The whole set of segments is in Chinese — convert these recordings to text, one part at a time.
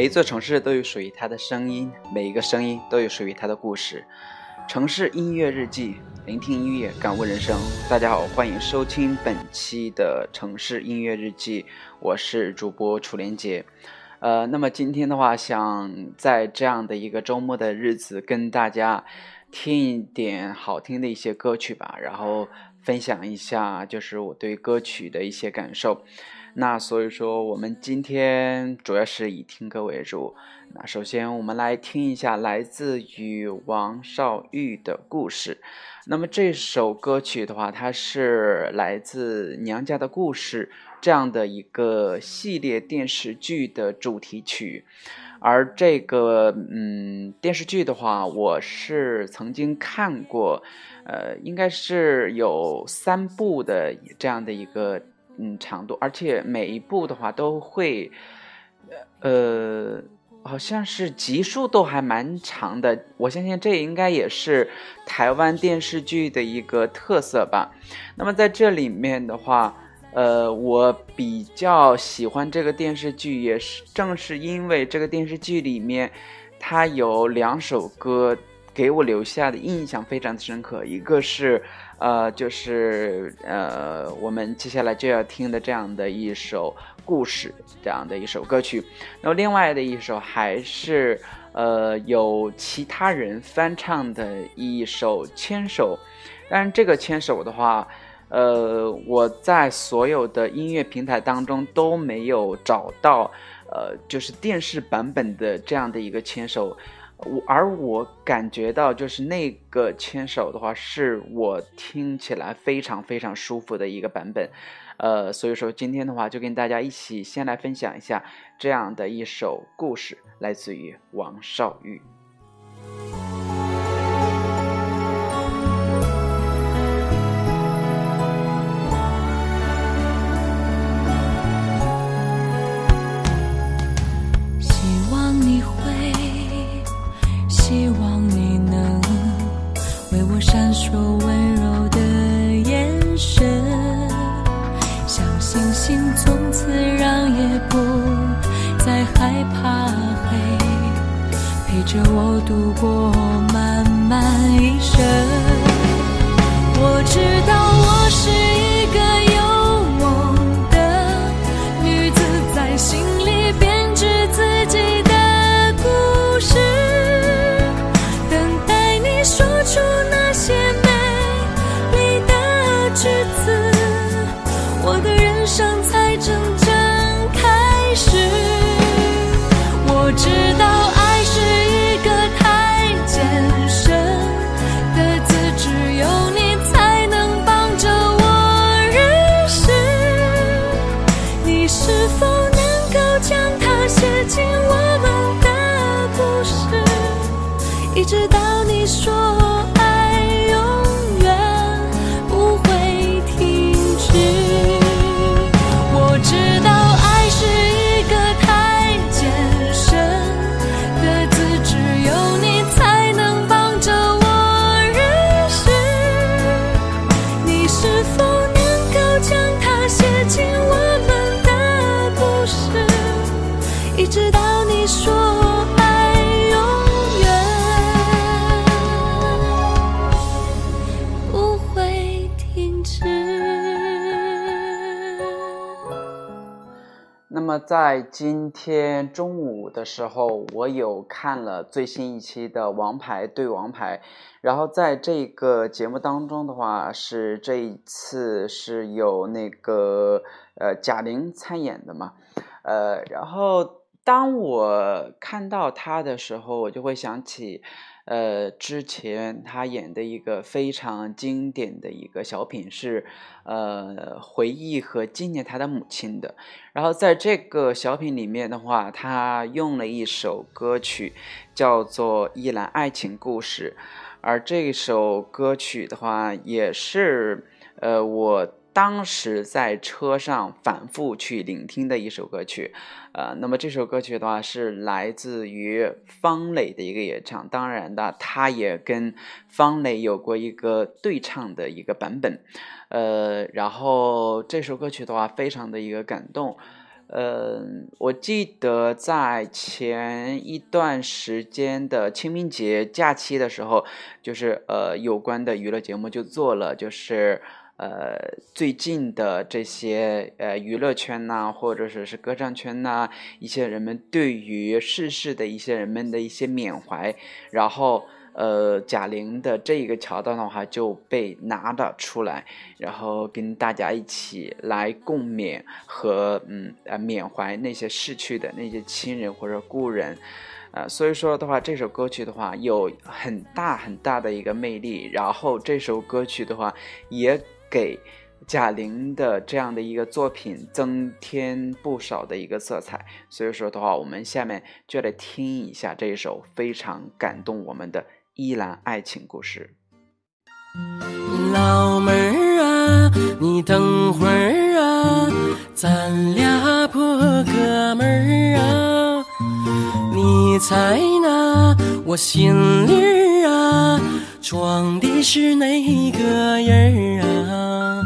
每一座城市都有属于它的声音，每一个声音都有属于它的故事。城市音乐日记，聆听音乐，感悟人生。大家好，欢迎收听本期的城市音乐日记，我是主播楚连杰。呃，那么今天的话，想在这样的一个周末的日子，跟大家听一点好听的一些歌曲吧，然后分享一下就是我对歌曲的一些感受。那所以说，我们今天主要是以听歌为主。那首先，我们来听一下来自于王少玉的故事。那么这首歌曲的话，它是来自《娘家的故事》这样的一个系列电视剧的主题曲。而这个嗯电视剧的话，我是曾经看过，呃，应该是有三部的这样的一个。嗯，长度，而且每一部的话都会，呃，好像是集数都还蛮长的。我相信这应该也是台湾电视剧的一个特色吧。那么在这里面的话，呃，我比较喜欢这个电视剧，也是正是因为这个电视剧里面，它有两首歌给我留下的印象非常的深刻，一个是。呃，就是呃，我们接下来就要听的这样的一首故事，这样的一首歌曲。那么另外的一首还是呃有其他人翻唱的一首《牵手》，但是这个《牵手》的话，呃，我在所有的音乐平台当中都没有找到，呃，就是电视版本的这样的一个《牵手》。我而我感觉到，就是那个牵手的话，是我听起来非常非常舒服的一个版本，呃，所以说今天的话，就跟大家一起先来分享一下这样的一首故事，来自于王少玉。在今天中午的时候，我有看了最新一期的《王牌对王牌》，然后在这个节目当中的话，是这一次是有那个呃贾玲参演的嘛，呃，然后当我看到她的时候，我就会想起。呃，之前他演的一个非常经典的一个小品是，呃，回忆和纪念他的母亲的。然后在这个小品里面的话，他用了一首歌曲，叫做《一兰爱情故事》，而这首歌曲的话，也是呃我。当时在车上反复去聆听的一首歌曲，呃，那么这首歌曲的话是来自于方磊的一个演唱，当然的，他也跟方磊有过一个对唱的一个版本，呃，然后这首歌曲的话非常的一个感动，呃，我记得在前一段时间的清明节假期的时候，就是呃有关的娱乐节目就做了，就是。呃，最近的这些呃娱乐圈呐，或者说是歌唱圈呐，一些人们对于逝世的一些人们的一些缅怀，然后呃贾玲的这一个桥段的话就被拿了出来，然后跟大家一起来共勉和嗯呃缅怀那些逝去的那些亲人或者故人，呃所以说的话，这首歌曲的话有很大很大的一个魅力，然后这首歌曲的话也。给贾玲的这样的一个作品增添不少的一个色彩，所以说的话，我们下面就来听一下这一首非常感动我们的依兰爱情故事。老妹儿啊，你等会儿啊，咱俩破哥们儿啊，你猜那我心里儿啊。装的是哪个人儿啊？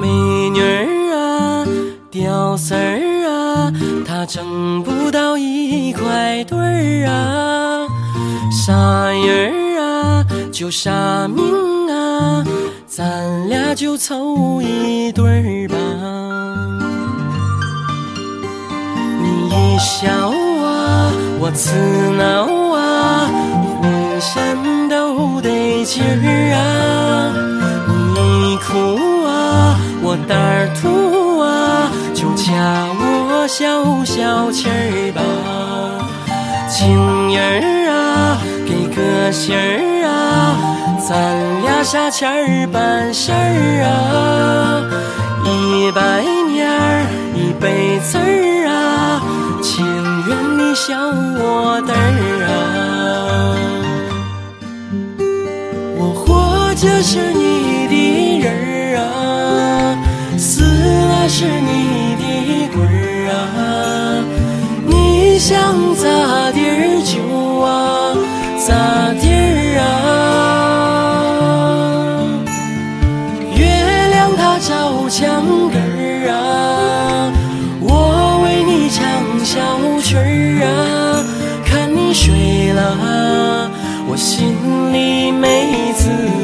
美女儿啊，屌丝儿啊，他挣不到一块堆儿啊。啥人儿啊，就啥命啊，咱俩就凑一对儿吧。你一笑啊，我刺挠啊，得劲儿啊！你哭啊，我胆儿突啊，就掐我消消气儿吧。情人儿啊，给个信儿啊，咱俩啥钱儿办事儿啊？一百年儿一辈子儿啊，情愿你笑我的儿这是你的人儿啊，死了是你的鬼儿啊，你想咋地儿就啊咋地儿啊，月亮它照墙根儿啊，我为你唱小曲儿啊，看你睡了，我心里没滋味。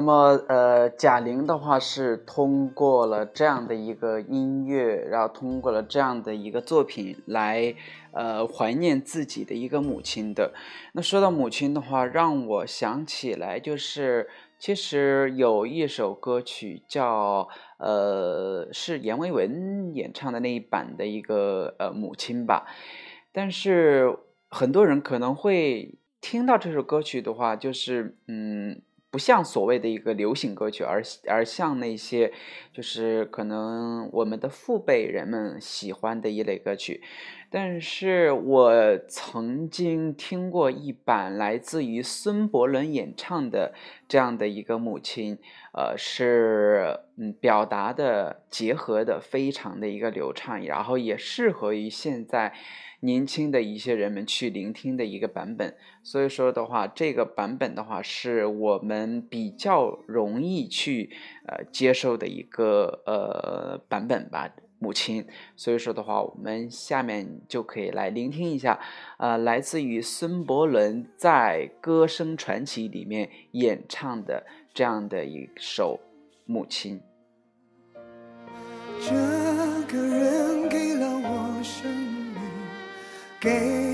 那么，呃，贾玲的话是通过了这样的一个音乐，然后通过了这样的一个作品来，呃，怀念自己的一个母亲的。那说到母亲的话，让我想起来就是，其实有一首歌曲叫，呃，是阎维文演唱的那一版的一个呃母亲吧。但是很多人可能会听到这首歌曲的话，就是嗯。不像所谓的一个流行歌曲，而而像那些就是可能我们的父辈人们喜欢的一类歌曲。但是我曾经听过一版来自于孙伯伦演唱的这样的一个母亲，呃，是嗯表达的结合的非常的一个流畅，然后也适合于现在。年轻的一些人们去聆听的一个版本，所以说的话，这个版本的话是我们比较容易去呃接受的一个呃版本吧。母亲，所以说的话，我们下面就可以来聆听一下，呃，来自于孙伯伦在《歌声传奇》里面演唱的这样的一首《母亲》。这个人给了我生给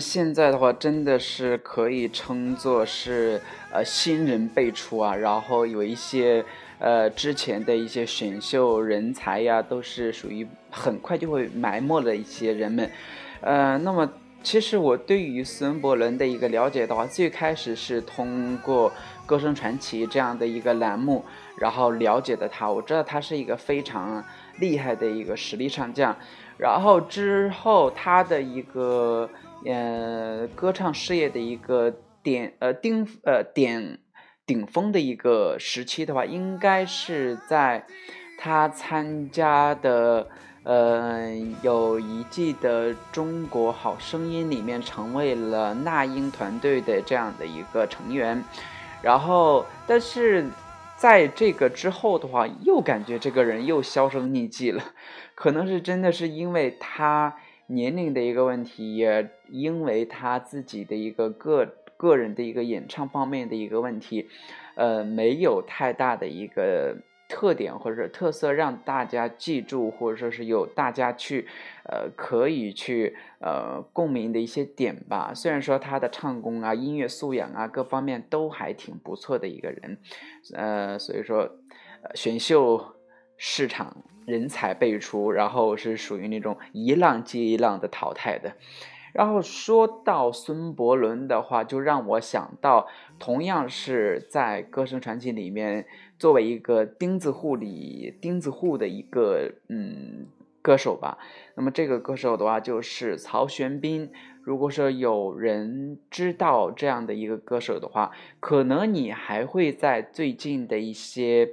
现在的话，真的是可以称作是呃新人辈出啊，然后有一些呃之前的一些选秀人才呀，都是属于很快就会埋没的一些人们，呃，那么其实我对于孙伯伦的一个了解的话，最开始是通过《歌声传奇》这样的一个栏目，然后了解的他，我知道他是一个非常厉害的一个实力唱将，然后之后他的一个呃歌唱事业的一个点呃顶呃点顶峰的一个时期的话，应该是在他参加的呃有一季的《中国好声音》里面成为了那英团队的这样的一个成员，然后但是。在这个之后的话，又感觉这个人又销声匿迹了，可能是真的是因为他年龄的一个问题，也因为他自己的一个个个人的一个演唱方面的一个问题，呃，没有太大的一个特点或者特色让大家记住，或者说是有大家去呃可以去呃共鸣的一些点吧。虽然说他的唱功啊、音乐素养啊各方面都还挺不错的一个人，呃，所以说选秀市场人才辈出，然后是属于那种一浪接一浪的淘汰的。然后说到孙伯伦的话，就让我想到，同样是在《歌声传奇》里面，作为一个钉子户里钉子户的一个嗯歌手吧。那么这个歌手的话，就是曹玄彬。如果说有人知道这样的一个歌手的话，可能你还会在最近的一些，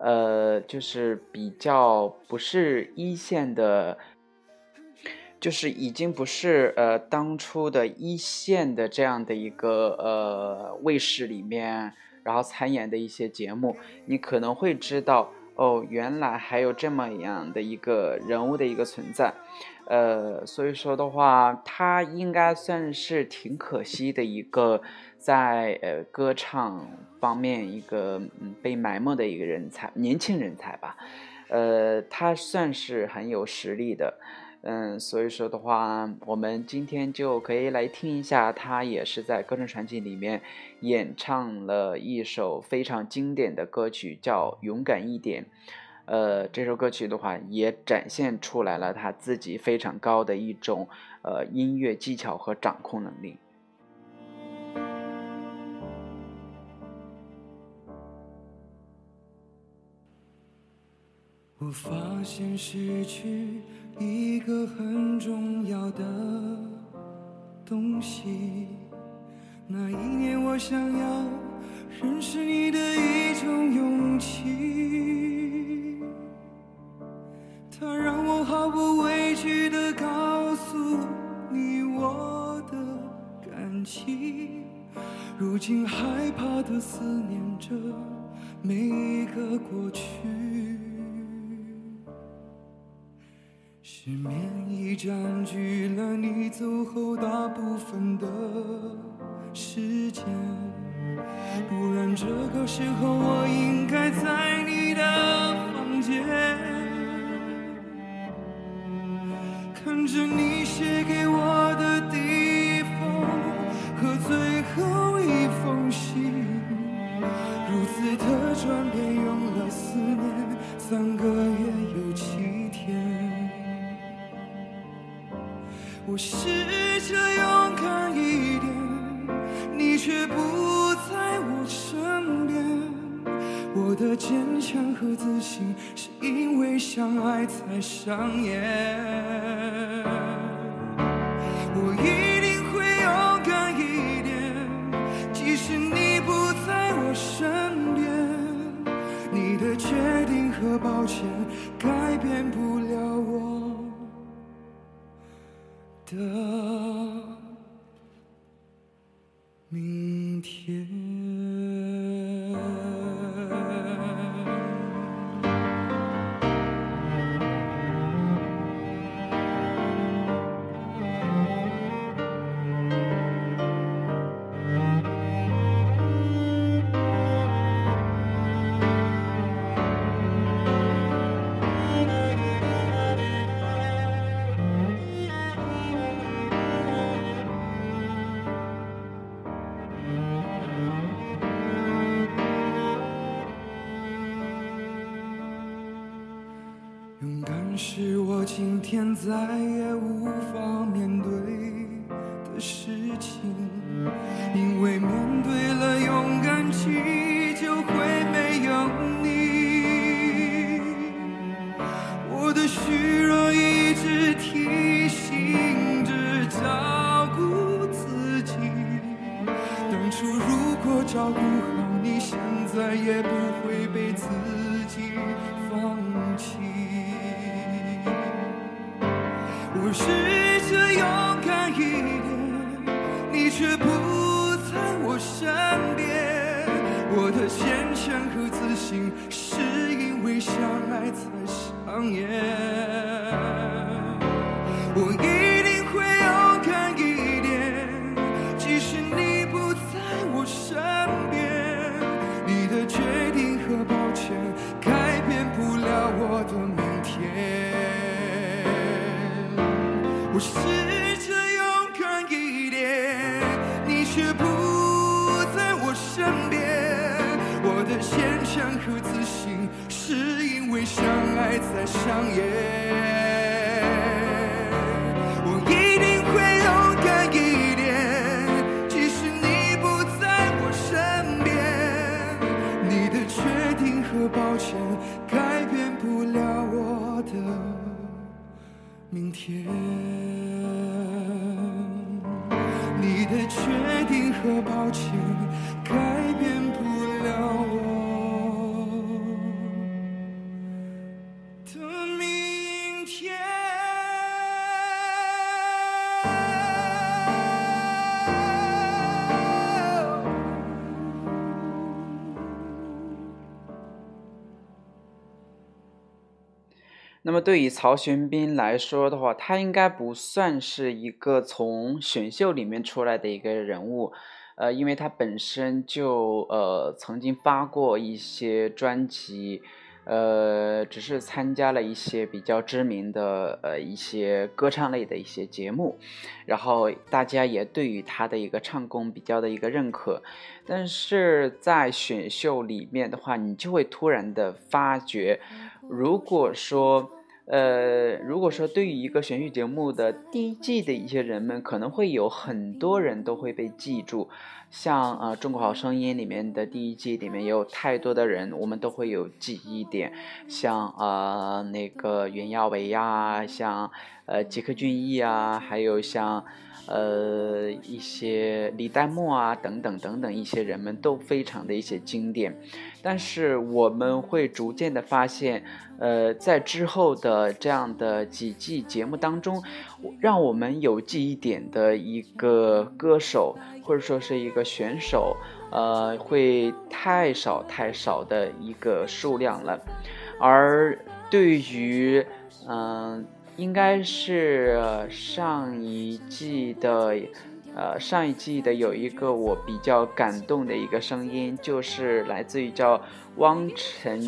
呃，就是比较不是一线的。就是已经不是呃当初的一线的这样的一个呃卫视里面，然后参演的一些节目，你可能会知道哦，原来还有这么样的一个人物的一个存在，呃，所以说的话，他应该算是挺可惜的一个在呃歌唱方面一个嗯被埋没的一个人才，年轻人才吧，呃，他算是很有实力的。嗯，所以说的话，我们今天就可以来听一下，他也是在《歌声传奇》里面演唱了一首非常经典的歌曲，叫《勇敢一点》。呃，这首歌曲的话，也展现出来了他自己非常高的一种呃音乐技巧和掌控能力。我发现失去一个很重要的东西。那一年，我想要认识你的一种勇气，它让我毫不畏惧地告诉你我的感情。如今害怕地思念着每一个过去。失眠已占据了你走后大部分的时间，不然这个时候我应该在你的房间，看着你写给上演。是我今天再也无法面对的事情，因为面对了勇敢起你的决定和抱歉么对于曹玄彬来说的话，他应该不算是一个从选秀里面出来的一个人物，呃，因为他本身就呃曾经发过一些专辑，呃，只是参加了一些比较知名的呃一些歌唱类的一些节目，然后大家也对于他的一个唱功比较的一个认可，但是在选秀里面的话，你就会突然的发觉。如果说，呃，如果说对于一个选秀节目的第一季的一些人们，可能会有很多人都会被记住，像呃《中国好声音》里面的第一季里面也有太多的人，我们都会有记忆点，像呃那个袁娅维呀，像呃吉克隽逸啊，还有像。呃，一些李代沫啊，等等等等，一些人们都非常的一些经典，但是我们会逐渐的发现，呃，在之后的这样的几季节目当中，让我们有记忆点的一个歌手或者说是一个选手，呃，会太少太少的一个数量了，而对于，嗯。应该是上一季的，呃，上一季的有一个我比较感动的一个声音，就是来自于叫汪晨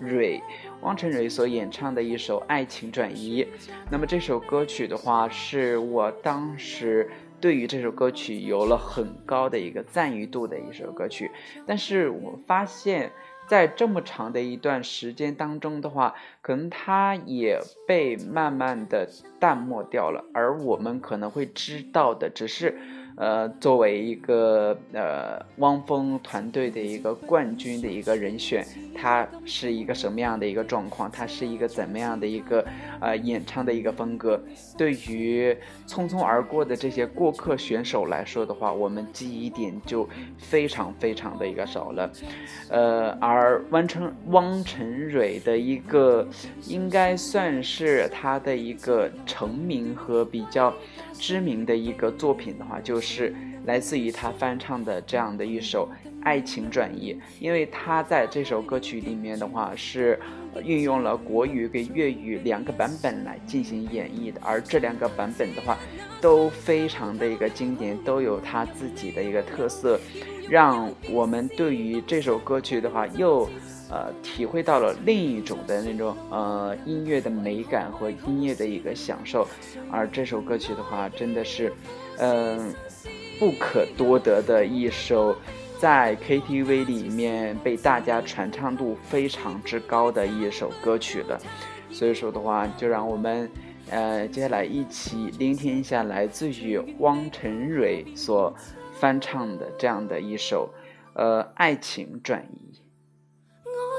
蕊，汪晨蕊所演唱的一首《爱情转移》。那么这首歌曲的话，是我当时对于这首歌曲有了很高的一个赞誉度的一首歌曲，但是我发现。在这么长的一段时间当中的话，可能它也被慢慢的淡漠掉了，而我们可能会知道的只是，呃，作为一个呃汪峰团队的一个冠军的一个人选，他是一个什么样的一个状况？他是一个怎么样的一个呃演唱的一个风格？对于匆匆而过的这些过客选手来说的话，我们记忆点就非常非常的一个少了。呃，而汪成汪晨蕊的一个应该算是他的一个成名和比较。知名的一个作品的话，就是来自于他翻唱的这样的一首《爱情转移》，因为他在这首歌曲里面的话是运用了国语跟粤语两个版本来进行演绎的，而这两个版本的话都非常的一个经典，都有他自己的一个特色，让我们对于这首歌曲的话又。呃，体会到了另一种的那种呃音乐的美感和音乐的一个享受，而这首歌曲的话，真的是，嗯，不可多得的一首，在 KTV 里面被大家传唱度非常之高的一首歌曲了。所以说的话，就让我们呃接下来一起聆听一下来自于汪晨蕊所翻唱的这样的一首呃爱情转移。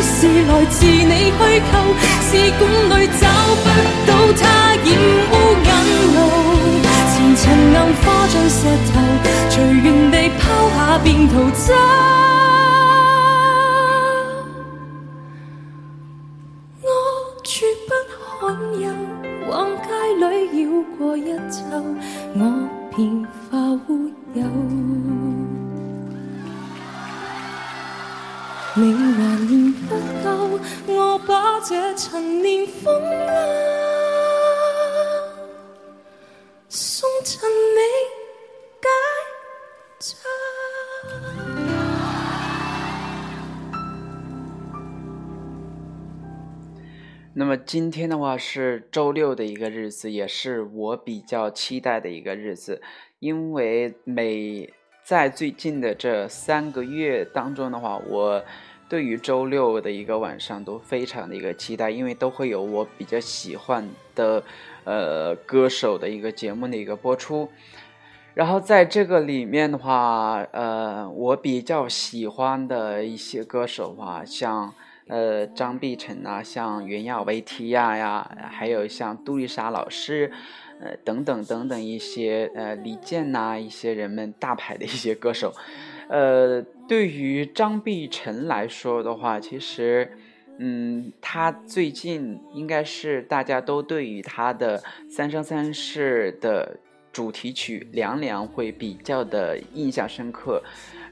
是来自你虚构，试管里找不到他染污眼淚。前尘硬化像石头，随缘地抛下便逃走。我绝不罕有，往街里绕过一周，我便化乌有。你还嫌不够，我把这陈年风流送赠你解咒。那么今天的话是周六的一个日子，也是我比较期待的一个日子，因为每在最近的这三个月当中的话，我。对于周六的一个晚上都非常的一个期待，因为都会有我比较喜欢的，呃，歌手的一个节目的一个播出。然后在这个里面的话，呃，我比较喜欢的一些歌手啊，像呃张碧晨啊，像袁娅维提亚呀，还有像杜丽莎老师，呃等等等等一些呃李健呐，一些人们大牌的一些歌手。呃，对于张碧晨来说的话，其实，嗯，他最近应该是大家都对于他的《三生三世》的主题曲《凉凉》会比较的印象深刻，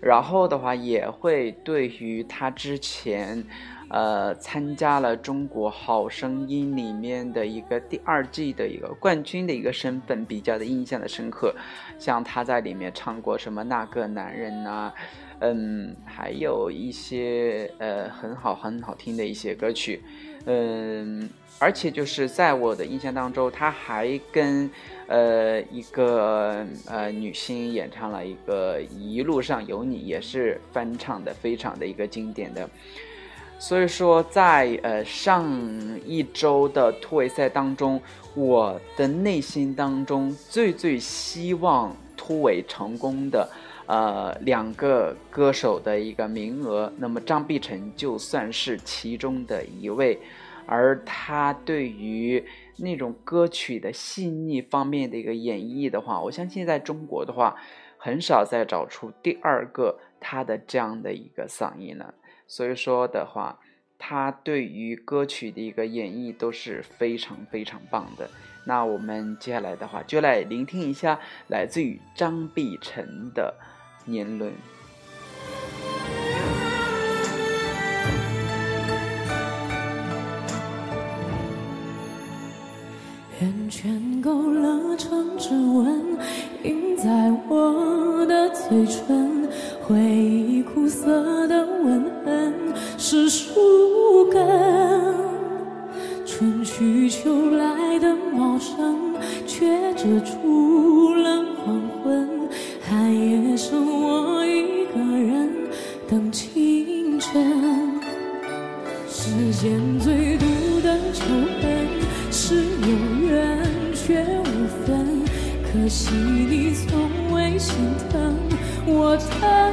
然后的话也会对于他之前。呃，参加了《中国好声音》里面的一个第二季的一个冠军的一个身份，比较的印象的深刻。像他在里面唱过什么那个男人呐，嗯，还有一些呃很好很好听的一些歌曲，嗯，而且就是在我的印象当中，他还跟呃一个呃女星演唱了一个《一路上有你》，也是翻唱的，非常的一个经典的。所以说，在呃上一周的突围赛当中，我的内心当中最最希望突围成功的，呃两个歌手的一个名额，那么张碧晨就算是其中的一位，而他对于那种歌曲的细腻方面的一个演绎的话，我相信在中国的话，很少再找出第二个他的这样的一个嗓音了。所以说的话，他对于歌曲的一个演绎都是非常非常棒的。那我们接下来的话，就来聆听一下来自于张碧晨的《年轮》。勾勒成指纹，印在我的嘴唇。回忆苦涩的吻痕是树根，春去秋来的茂盛，却遮住了黄昏。寒夜剩我一个人等清晨。世间最惜你从未心疼我的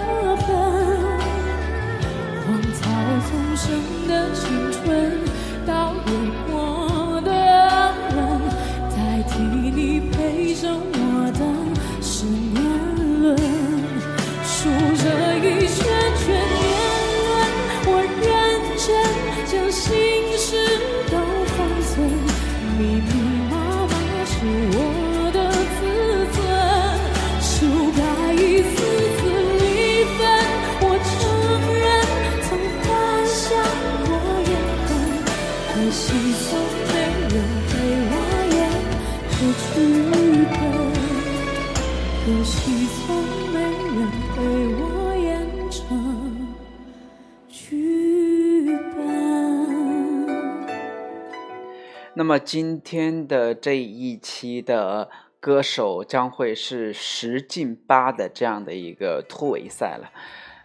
那么今天的这一期的歌手将会是十进八的这样的一个突围赛了。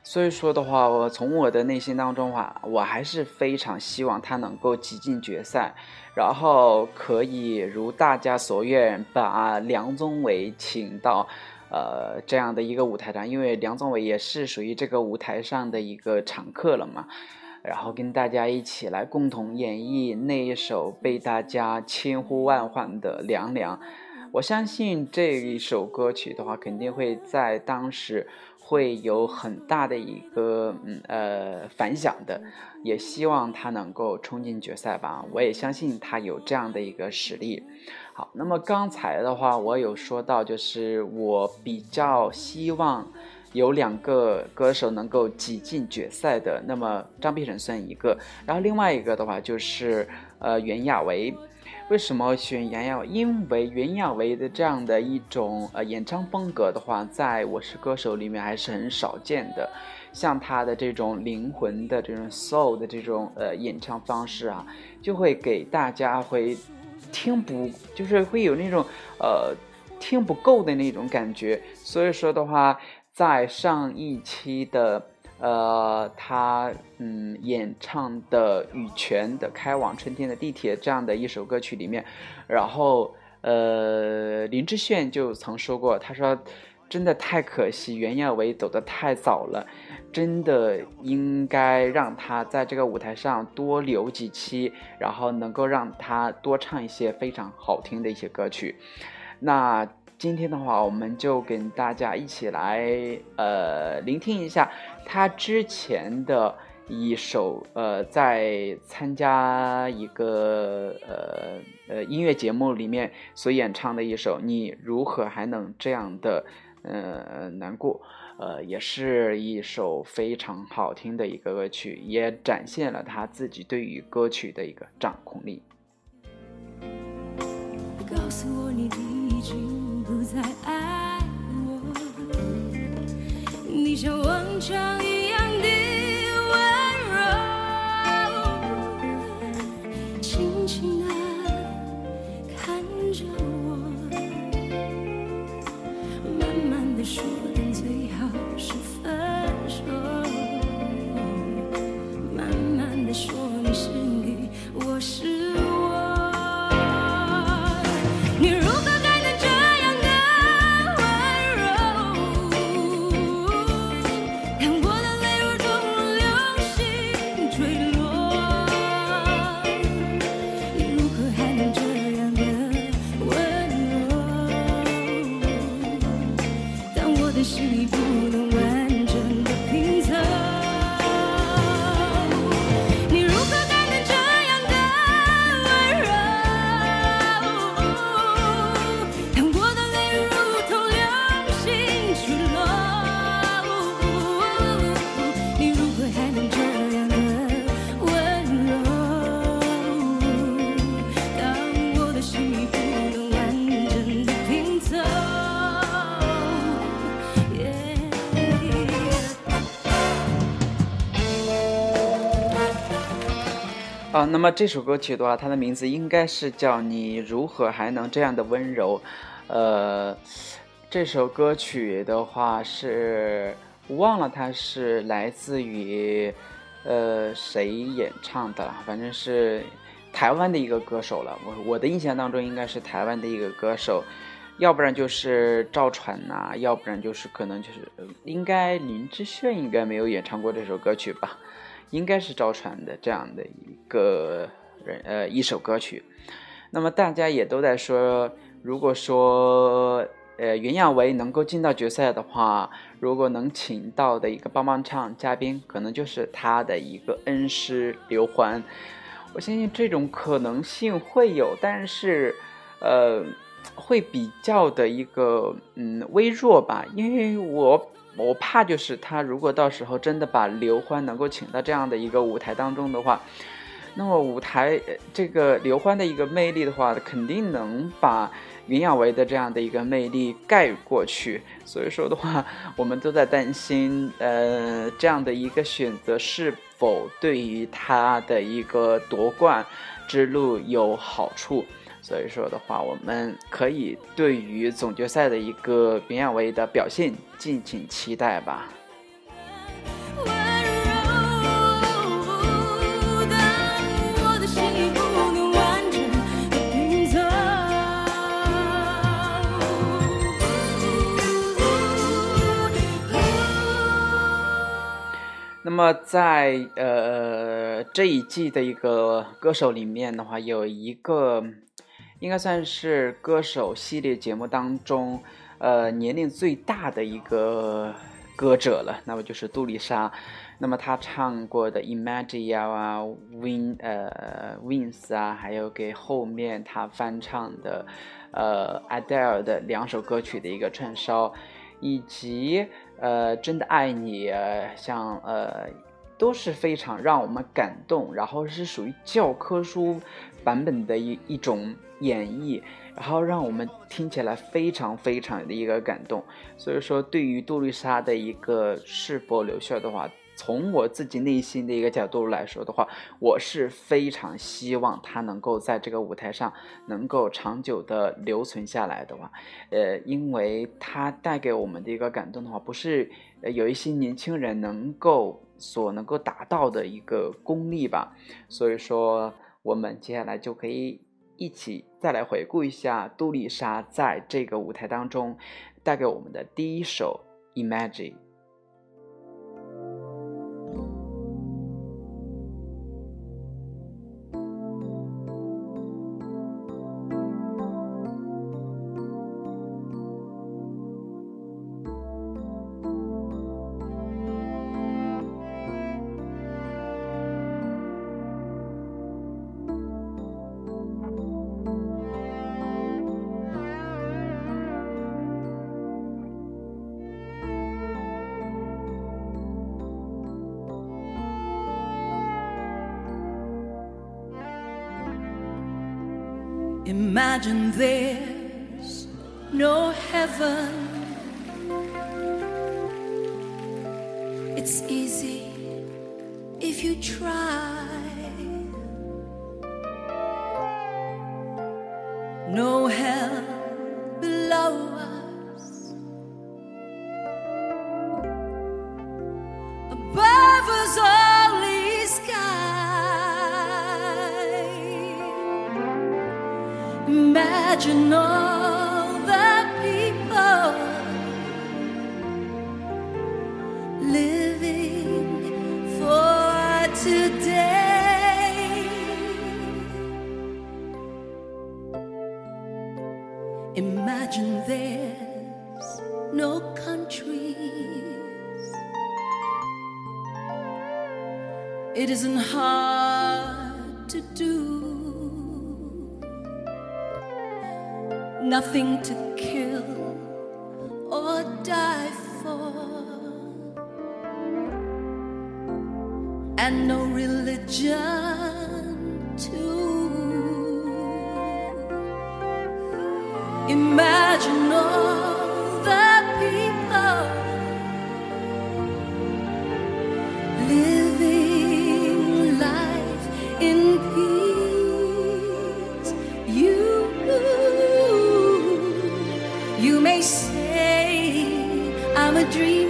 所以说的话，我从我的内心当中话，我还是非常希望他能够挤进决赛，然后可以如大家所愿，把梁宗伟请到呃这样的一个舞台上，因为梁宗伟也是属于这个舞台上的一个常客了嘛。然后跟大家一起来共同演绎那一首被大家千呼万唤的《凉凉》。我相信这一首歌曲的话，肯定会在当时会有很大的一个嗯呃反响的，也希望他能够冲进决赛吧。我也相信他有这样的一个实力。好，那么刚才的话，我有说到，就是我比较希望有两个歌手能够挤进决赛的，那么张碧晨算一个，然后另外一个的话就是呃袁娅维。为什么选袁娅维？因为袁娅维的这样的一种呃演唱风格的话，在我是歌手里面还是很少见的。像她的这种灵魂的这种 soul 的这种呃演唱方式啊，就会给大家会听不，就是会有那种呃听不够的那种感觉。所以说的话，在上一期的呃他嗯演唱的羽泉的《开往春天的地铁》这样的一首歌曲里面，然后呃林志炫就曾说过，他说真的太可惜，袁娅维走得太早了。真的应该让他在这个舞台上多留几期，然后能够让他多唱一些非常好听的一些歌曲。那今天的话，我们就跟大家一起来呃聆听一下他之前的一首呃在参加一个呃呃音乐节目里面所演唱的一首《你如何还能这样的呃难过》。呃，也是一首非常好听的一个歌曲，也展现了他自己对于歌曲的一个掌控力。告诉我你已经再爱我，你像往常一样的温柔，轻轻地看着我，慢慢地说，啊，那么这首歌曲的话，它的名字应该是叫《你如何还能这样的温柔》。呃，这首歌曲的话是忘了它是来自于呃谁演唱的，反正是台湾的一个歌手了。我我的印象当中应该是台湾的一个歌手，要不然就是赵传呐、要不然就是可能就是应该林志炫应该没有演唱过这首歌曲吧。应该是赵传的这样的一个人，呃，一首歌曲。那么大家也都在说，如果说，呃，袁娅维能够进到决赛的话，如果能请到的一个帮帮唱嘉宾，可能就是他的一个恩师刘欢。我相信这种可能性会有，但是，呃，会比较的一个嗯微弱吧，因为我。我怕就是他，如果到时候真的把刘欢能够请到这样的一个舞台当中的话，那么舞台这个刘欢的一个魅力的话，肯定能把袁娅维的这样的一个魅力盖过去。所以说的话，我们都在担心，呃，这样的一个选择是否对于他的一个夺冠之路有好处。所以说的话，我们可以对于总决赛的一个明亚维的表现敬请期待吧。那么在呃这一季的一个歌手里面的话，有一个应该算是歌手系列节目当中，呃年龄最大的一个歌者了，那么就是杜丽莎。那么她唱过的《Imagine》啊，《Win》呃《Wins》啊，还有给后面她翻唱的呃 Adele 的两首歌曲的一个串烧，以及呃《真的爱你》呃，像呃都是非常让我们感动，然后是属于教科书版本的一一种演绎，然后让我们听起来非常非常的一个感动。所以说，对于杜丽莎的一个是否留校的话，从我自己内心的一个角度来说的话，我是非常希望他能够在这个舞台上能够长久的留存下来的话，呃，因为他带给我们的一个感动的话，不是有一些年轻人能够所能够达到的一个功力吧。所以说，我们接下来就可以一起再来回顾一下杜丽莎在这个舞台当中带给我们的第一首《》。Imagine no countries. It isn't hard to do. nothing to kill or die for, and no religion dream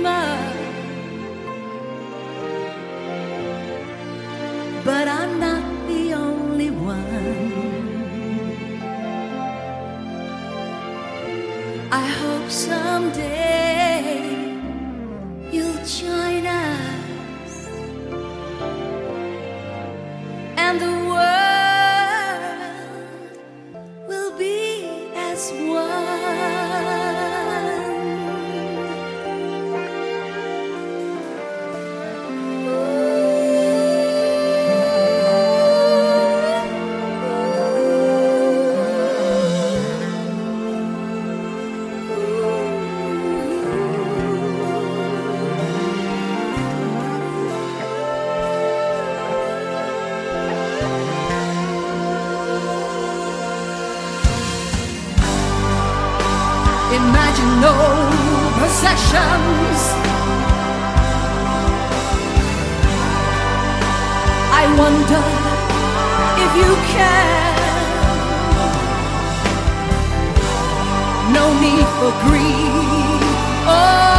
possessions. I wonder if you can. No need for greed or oh.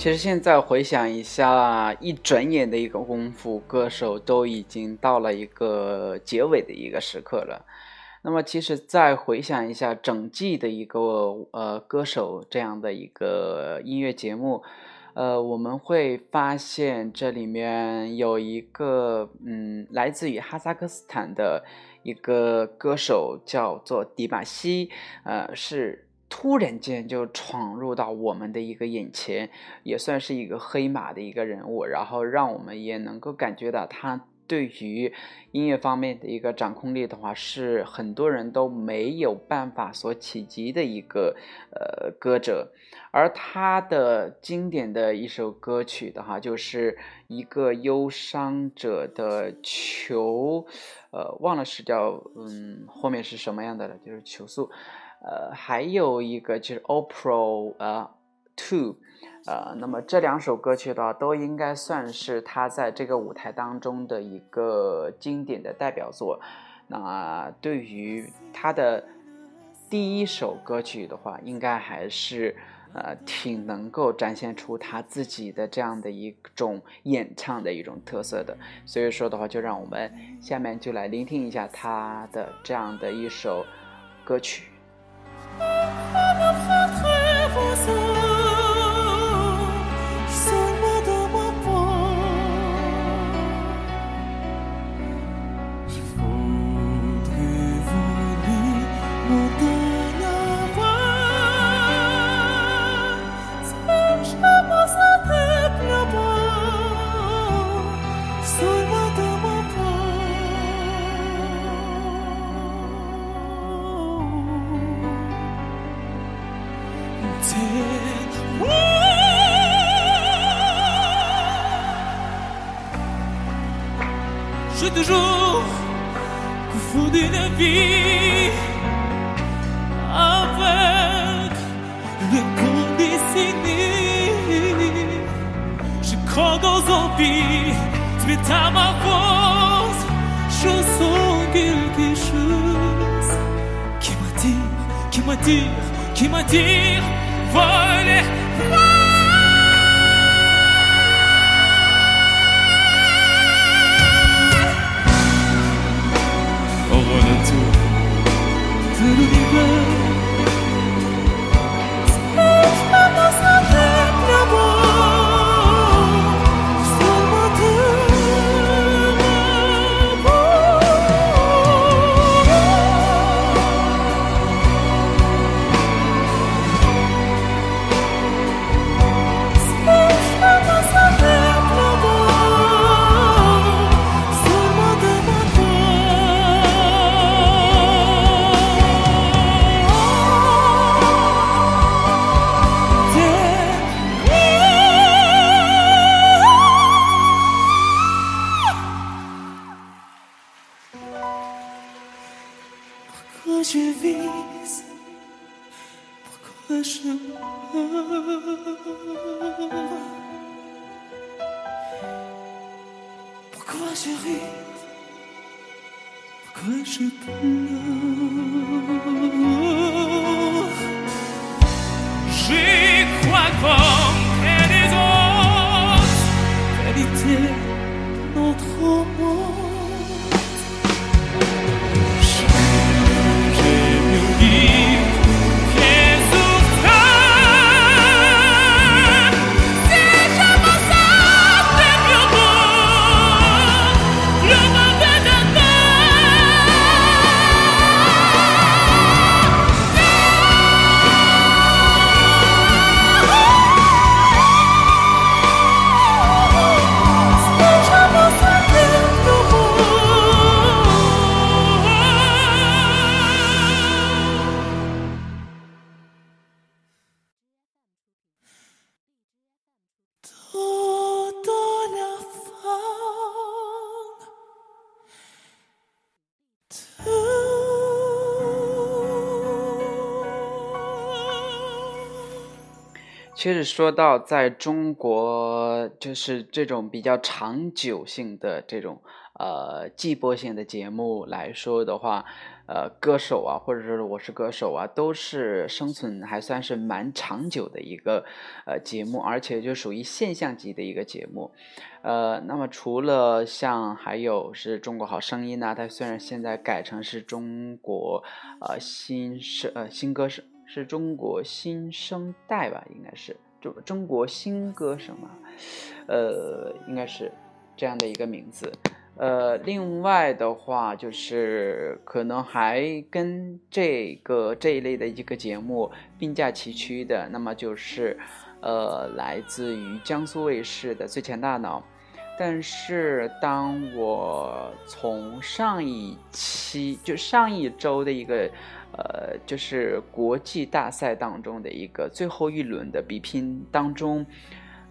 其实现在回想一下，一转眼的一个功夫，歌手都已经到了一个结尾的一个时刻了。那么，其实再回想一下整季的一个呃歌手这样的一个音乐节目，呃，我们会发现这里面有一个嗯，来自于哈萨克斯坦的一个歌手叫做迪玛希，呃，是突然间就闯入到我们的一个眼前，也算是一个黑马的一个人物，然后让我们也能够感觉到他对于音乐方面的一个掌控力的话，是很多人都没有办法所企及的一个呃歌者。而他的经典的一首歌曲的话，就是一个忧伤者的求，呃，忘了是叫嗯后面是什么样的了，就是求诉。呃，还有一个就是 Opera 呃 Two，呃，那么这两首歌曲的话，都应该算是他在这个舞台当中的一个经典的代表作。那对于他的第一首歌曲的话，应该还是呃挺能够展现出他自己的这样的一种演唱的一种特色的。所以说的话，就让我们下面就来聆听一下他的这样的一首歌曲。其实说到在中国，就是这种比较长久性的这种呃季播性的节目来说的话，呃，歌手啊，或者是我是歌手啊，都是生存还算是蛮长久的一个呃节目，而且就属于现象级的一个节目。呃，那么除了像还有是中国好声音呐、它虽然现在改成是中国呃新声呃新歌声。是中国新生代吧，应该是中中国新歌声嘛，呃，应该是这样的一个名字。呃，另外的话，就是可能还跟这个这一类的一个节目并驾齐驱的，那么就是呃，来自于江苏卫视的《最强大脑》。但是当我从上一期就上一周的一个呃，就是国际大赛当中的一个最后一轮的比拼当中，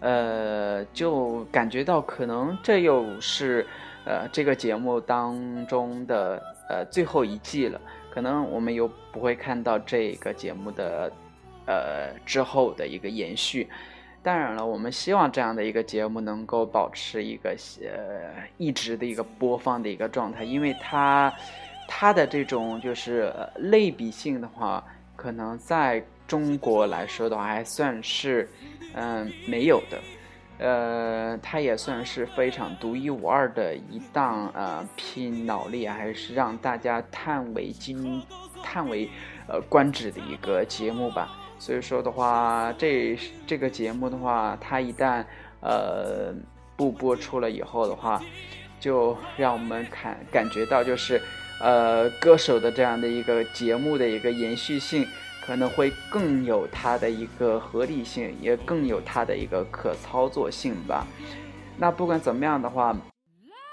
呃，就感觉到可能这又是呃这个节目当中的呃最后一季了，可能我们又不会看到这个节目的呃之后的一个延续。当然了，我们希望这样的一个节目能够保持一个呃一直的一个播放的一个状态，因为它它的这种就是呃类比性的话，可能在中国来说的话还算是嗯、没有的，呃，它也算是非常独一无二的一档呃拼脑力还是让大家叹为惊叹为呃观止的一个节目吧。所以说的话，这这个节目的话，它一旦呃不播出了以后的话，就让我们感感觉到就是呃歌手的这样的一个节目的一个延续性，可能会更有它的一个合理性，也更有它的一个可操作性吧。那不管怎么样的话，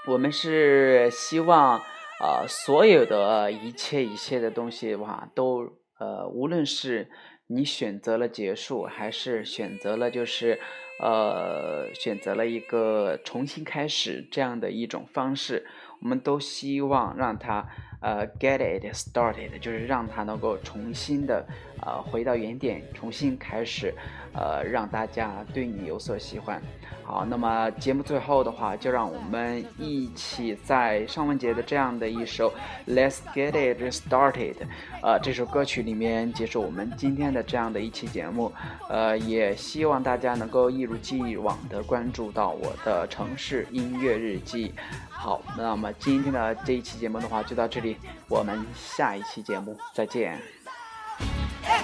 我们是希望呃所有的一切一切的东西哇，都呃无论是你选择了结束，还是选择了就是，呃，选择了一个重新开始这样的一种方式，我们都希望让他呃 get it started，就是让他能够重新的呃，回到原点，重新开始，呃，让大家对你有所喜欢。好，那么节目最后的话，就让我们一起在尚雯婕的这样的一首《Let's Get It Started》，呃，这首歌曲里面结束我们今天的这样的一期节目。呃，也希望大家能够一如既往的关注到我的城市音乐日记。好，那么今天的这一期节目的话就到这里，我们下一期节目再见。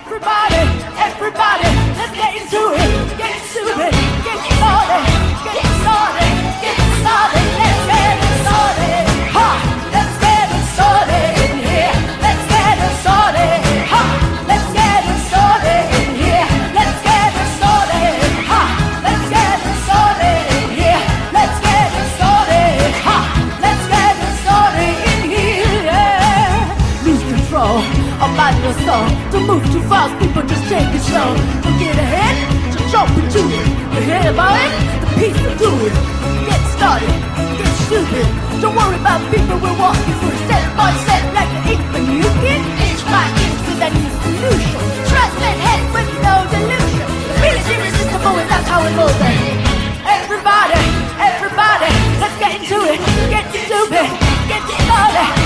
Everybody, everybody, let's get into it. Get stupid, get started, get started. take it slow. We get ahead, so jump into it. We hear about it, the peace will do it. Get started, get stupid. Don't worry about people, we're walking through step by step like an ape. infant. You can inch by inch with any solution. Trust and head with no delusion. The feeling is irresistible, and that's how it moves. Everybody, everybody, let's get into it. Get stupid, get started.